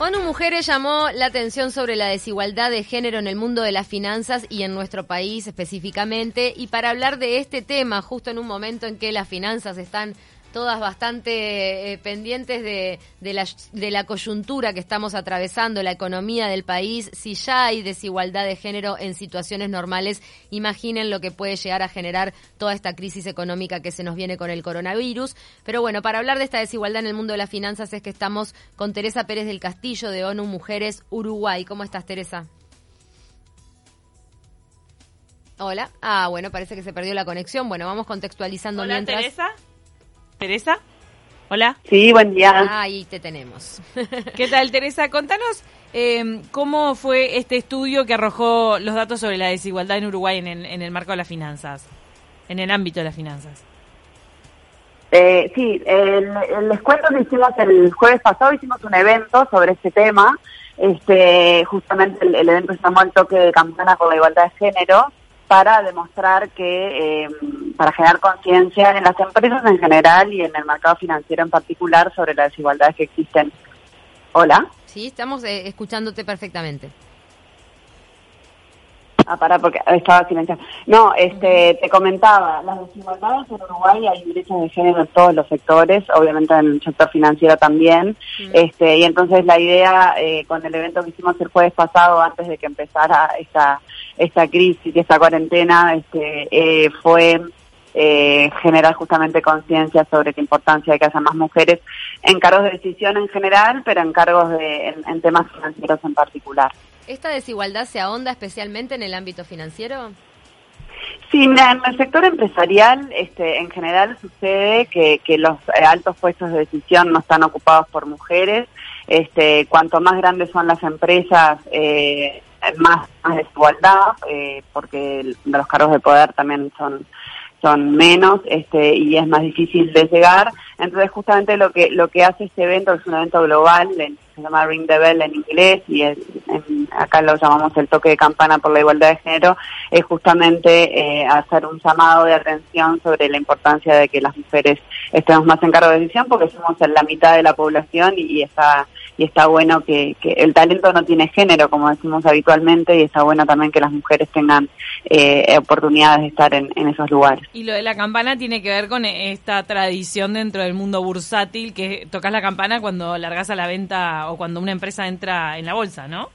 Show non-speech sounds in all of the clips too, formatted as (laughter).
ONU Mujeres llamó la atención sobre la desigualdad de género en el mundo de las finanzas y en nuestro país específicamente. Y para hablar de este tema, justo en un momento en que las finanzas están todas bastante eh, pendientes de, de, la, de la coyuntura que estamos atravesando, la economía del país. Si ya hay desigualdad de género en situaciones normales, imaginen lo que puede llegar a generar toda esta crisis económica que se nos viene con el coronavirus. Pero bueno, para hablar de esta desigualdad en el mundo de las finanzas es que estamos con Teresa Pérez del Castillo de ONU Mujeres Uruguay. ¿Cómo estás, Teresa? Hola. Ah, bueno, parece que se perdió la conexión. Bueno, vamos contextualizando Hola, mientras. Teresa. Teresa. Hola. Sí, buen día. Ahí te tenemos. (laughs) ¿Qué tal, Teresa? Contanos eh, cómo fue este estudio que arrojó los datos sobre la desigualdad en Uruguay en el, en el marco de las finanzas, en el ámbito de las finanzas. Eh, sí, el, el- les cuento que hicimos el jueves pasado, hicimos un evento sobre este tema. Este, justamente el, el evento se llamó El toque de campana por la igualdad de género para demostrar que, eh, para generar conciencia en las empresas en general y en el mercado financiero en particular sobre las desigualdades que existen. Hola. Sí, estamos eh, escuchándote perfectamente. Ah, pará, porque estaba silenciado. No, este, te comentaba, las desigualdades en Uruguay hay brechas de género en todos los sectores, obviamente en el sector financiero también. Este, y entonces la idea eh, con el evento que hicimos el jueves pasado, antes de que empezara esta, esta crisis y esta cuarentena, este, eh, fue eh, generar justamente conciencia sobre la importancia de que haya más mujeres en cargos de decisión en general, pero en cargos de, en- en temas financieros en particular. ¿Esta desigualdad se ahonda especialmente en el ámbito financiero? Sí, mira, en el sector empresarial, este, en general sucede que, que los eh, altos puestos de decisión no están ocupados por mujeres. Este, cuanto más grandes son las empresas, eh, más, desigualdad, eh, porque los cargos de poder también son son menos este, y es más difícil de llegar. Entonces, justamente lo que lo que hace este evento, es un evento global, se llama Ring the Bell en inglés y en- acá lo llamamos el toque de campana por la igualdad de género, es justamente eh, hacer un llamado de atención sobre la importancia de que las mujeres estemos más en cargo de decisión porque somos en la mitad de la población y, está y está bueno que, que el talento no tiene género como decimos habitualmente y está bueno también que las mujeres tengan eh, oportunidades de estar en, en esos lugares. Y lo de la campana tiene que ver con esta tradición dentro del mundo bursátil, que tocas la campana cuando largas a la venta o cuando una empresa entra en la bolsa, ¿no?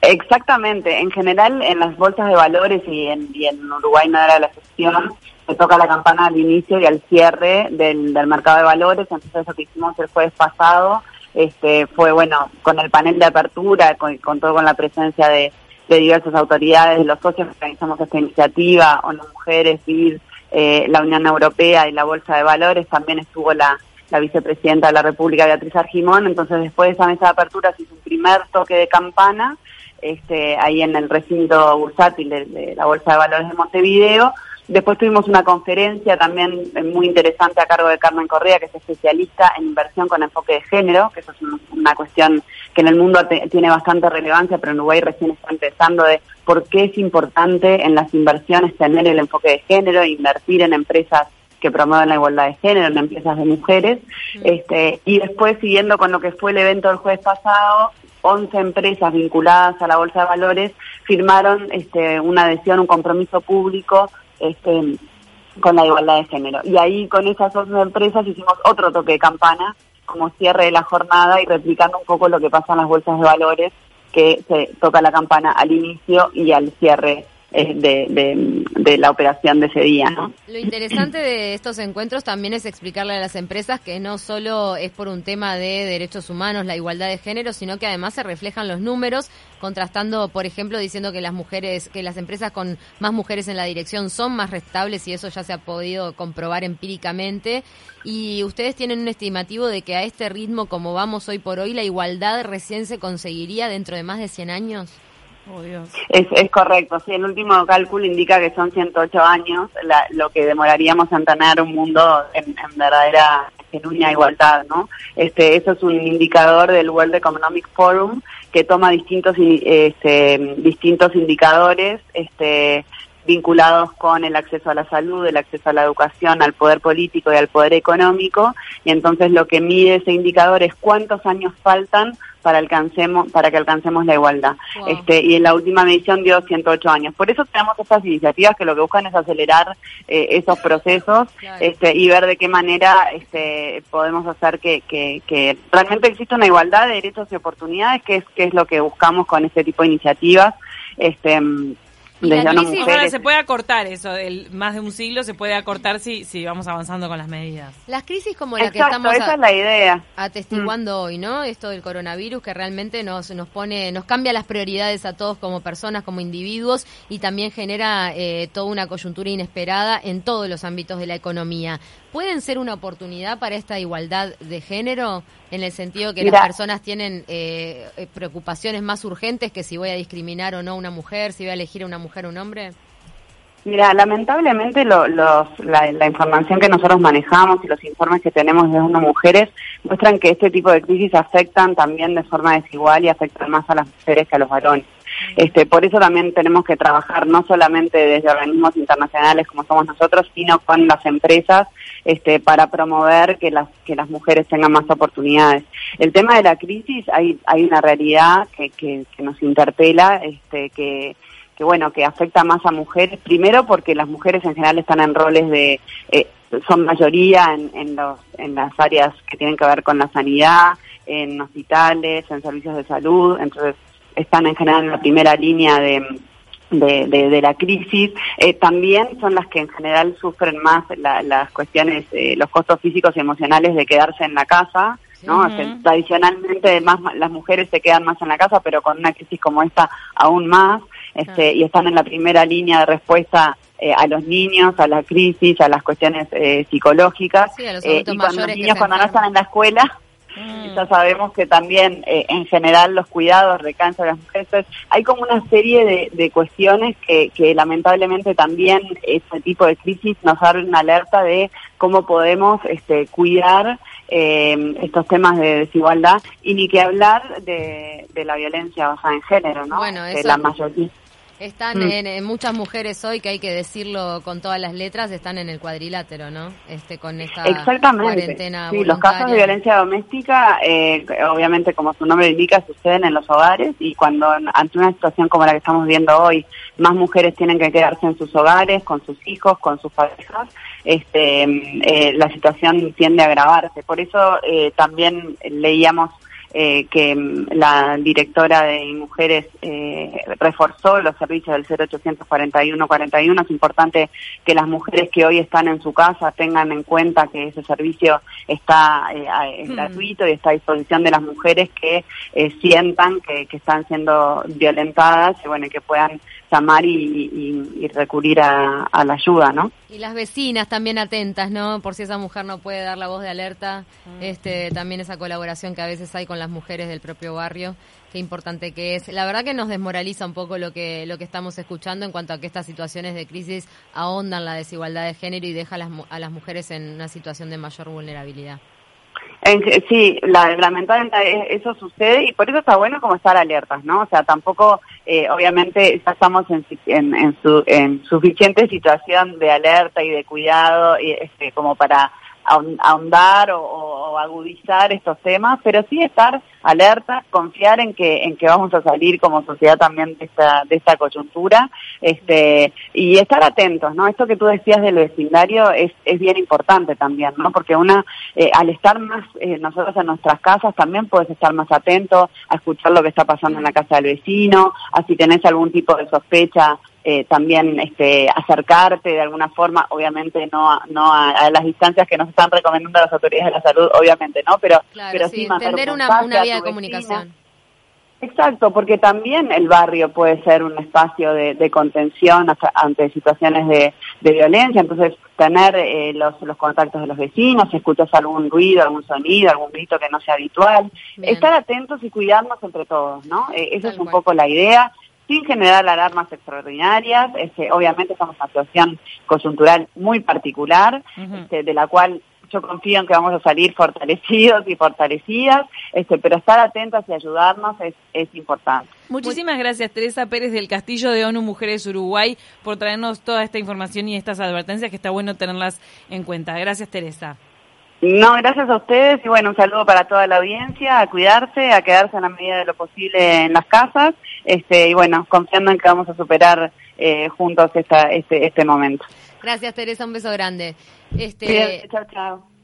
Exactamente, en general en las bolsas de valores y en, y en Uruguay no era la excepción, se toca la campana al inicio y al cierre del, del mercado de valores, entonces lo que hicimos el jueves pasado este, fue, bueno, con el panel de apertura, con, todo con la presencia de, de diversas autoridades, de los socios que organizamos esta iniciativa, ONU Mujeres, BID, eh, la Unión Europea y la Bolsa de Valores, también estuvo la, la vicepresidenta de la República, Beatriz Argimón, entonces después de esa mesa de apertura se hizo un primer toque de campana, este, ahí en el recinto bursátil de, la Bolsa de Valores de Montevideo. Después tuvimos una conferencia también eh, muy interesante a cargo de Carmen Correa, que es especialista en inversión con enfoque de género, que eso es un- una cuestión que en el mundo tiene bastante relevancia, pero en Uruguay recién está empezando de por qué es importante en las inversiones tener el enfoque de género, invertir en empresas que promueven la igualdad de género, en empresas de mujeres. Este, y después, siguiendo con lo que fue el evento del jueves pasado, 11 empresas vinculadas a la Bolsa de Valores firmaron este, una adhesión, un compromiso público este, con la igualdad de género. Y ahí con esas 11 empresas hicimos otro toque de campana como cierre de la jornada y replicando un poco lo que pasa en las bolsas de valores, que se toca la campana al inicio y al cierre de, de, de la operación de ese día. ¿no? Lo interesante de estos encuentros también es explicarle a las empresas que no solo es por un tema de derechos humanos, la igualdad de género, sino que además se reflejan los números, contrastando, por ejemplo, diciendo que las mujeres, que las empresas con más mujeres en la dirección son más rentables y eso ya se ha podido comprobar empíricamente. Y ustedes tienen un estimativo de que a este ritmo, como vamos hoy por hoy, la igualdad recién se conseguiría dentro de más de 100 años. Oh. Es, es correcto, sí, el último cálculo indica que son 108 años lo que demoraríamos en tener un mundo en, en verdadera genuina igualdad, ¿no? Este, eso es un indicador del World Economic Forum que toma distintos este, distintos indicadores este, vinculados con el acceso a la salud, el acceso a la educación, al poder político y al poder económico, y entonces lo que mide ese indicador es cuántos años faltan para alcancemos para que alcancemos la igualdad. Este, y en la última medición dio 108 años. Por eso tenemos estas iniciativas que lo que buscan es acelerar eh, esos procesos este, y ver de qué manera este, podemos hacer que, que, que, realmente exista una igualdad de derechos y oportunidades, que es, que es lo que buscamos con este tipo de iniciativas. Este, la crisis ahora se puede acortar eso, el, más de un siglo se puede acortar si, si vamos avanzando con las medidas. Las crisis como la que estamos esa es la idea. atestiguando mm. hoy, ¿no? Esto del coronavirus que realmente nos, nos pone, nos cambia las prioridades a todos como personas, como individuos y también genera eh, toda una coyuntura inesperada en todos los ámbitos de la economía. ¿Pueden ser una oportunidad para esta igualdad de género? En el sentido que las personas tienen eh, eh, preocupaciones más urgentes que si voy a discriminar o no a una mujer, si voy a elegir a una mujer o un hombre. Mira, lamentablemente los, la, información que nosotros manejamos y los informes que tenemos de unas mujeres muestran que este tipo de crisis afectan también de forma desigual y afectan más a las mujeres que a los varones. Este, por eso también tenemos que trabajar no solamente desde organismos internacionales como somos nosotros, sino con las empresas este, para promover que las, que las mujeres tengan más oportunidades. El tema de la crisis, hay, hay una realidad que, que, nos interpela, este, que, que bueno, que afecta más a mujeres, primero porque las mujeres en general están en roles de, eh, son mayoría en, en, los, en las áreas que tienen que ver con la sanidad, en hospitales, en servicios de salud, entonces están en general en la primera línea de, de, la crisis, eh, también son las que en general sufren más las cuestiones, eh, los costos físicos y emocionales de quedarse en la casa, ¿no? tradicionalmente además las mujeres se quedan más en la casa, pero con una crisis como esta aún más, este, y están en la primera línea de respuesta eh, a los niños, a la crisis, a las cuestiones psicológicas, y cuando los niños cuando no están en la escuela Mm. Ya sabemos que también eh, en general los cuidados recaen sobre las mujeres. hay como una serie de, cuestiones que, lamentablemente también este tipo de crisis nos abre una alerta de cómo podemos este, cuidar eh, estos temas de desigualdad y ni que hablar de, la violencia basada en género, ¿no? Bueno, la mayoría están mm. en, muchas mujeres hoy, que hay que decirlo con todas las letras, están en el cuadrilátero, ¿no? Este, con esta cuarentena Sí, los casos de violencia doméstica, eh, obviamente, como su nombre indica, suceden en los hogares y cuando ante una situación como la que estamos viendo hoy, más mujeres tienen que quedarse en sus hogares, con sus hijos, con sus parejas, este, eh, la situación tiende a agravarse. Por eso eh, también leíamos eh, que mm, la directora de Mujeres eh, reforzó los servicios del 0841-41. Es importante que las mujeres que hoy están en su casa tengan en cuenta que ese servicio está eh, mm. gratuito y está a disposición de las mujeres que sientan que, que, están siendo violentadas y bueno, que puedan llamar y, recurrir a, la ayuda, ¿no? Y las vecinas también atentas, ¿no? Por si esa mujer no puede dar la voz de alerta, mm. este también esa colaboración que a veces hay con las mujeres del propio barrio, qué importante que es. La verdad que nos desmoraliza un poco lo que lo que estamos escuchando en cuanto a que estas situaciones de crisis ahondan la desigualdad de género y deja a las, a las mujeres en una situación de mayor vulnerabilidad sí, la, lamentablemente eso sucede y por eso está bueno como estar alertas, ¿no? O sea, tampoco, eh, obviamente, ya estamos en, en, su, en suficiente situación de alerta y de cuidado y, este, como para ahondar o, agudizar estos temas, pero sí estar alerta, confiar en que en que vamos a salir como sociedad también de esta de esta coyuntura, este y estar atentos, ¿no? Esto que tú decías del vecindario es es bien importante también, ¿no? Porque una eh, al estar más eh, nosotros en nuestras casas también puedes estar más atento a escuchar lo que está pasando en la casa del vecino, a si tenés algún tipo de sospecha eh, también este, acercarte de alguna forma, obviamente no, a, no a, las distancias que nos están recomendando las autoridades de la salud, obviamente no, pero, pero sí, tener una, una vía de comunicación. Exacto, porque también el barrio puede ser un espacio de, contención ante situaciones de, violencia, entonces tener eh, los, los contactos de los vecinos, si escuchas algún ruido, algún sonido, algún grito que no sea habitual, estar atentos y cuidarnos entre todos, ¿no? Eh, esa es un poco la idea sin generar alarmas extraordinarias. Este, obviamente estamos en una situación coyuntural muy particular, este, de la cual yo confío en que vamos a salir fortalecidos y fortalecidas, este, pero estar atentas y ayudarnos es, es importante. Muchísimas gracias, Teresa Pérez del Castillo de ONU Mujeres Uruguay, por traernos toda esta información y estas advertencias que está bueno tenerlas en cuenta. Gracias, Teresa. No, gracias a ustedes y bueno, un saludo para toda la audiencia, a cuidarse, a quedarse en la medida de lo posible en las casas este, y bueno, confiando en que vamos a superar eh, juntos esta, este, este momento. Gracias Teresa, un beso grande. Este... chao, chao.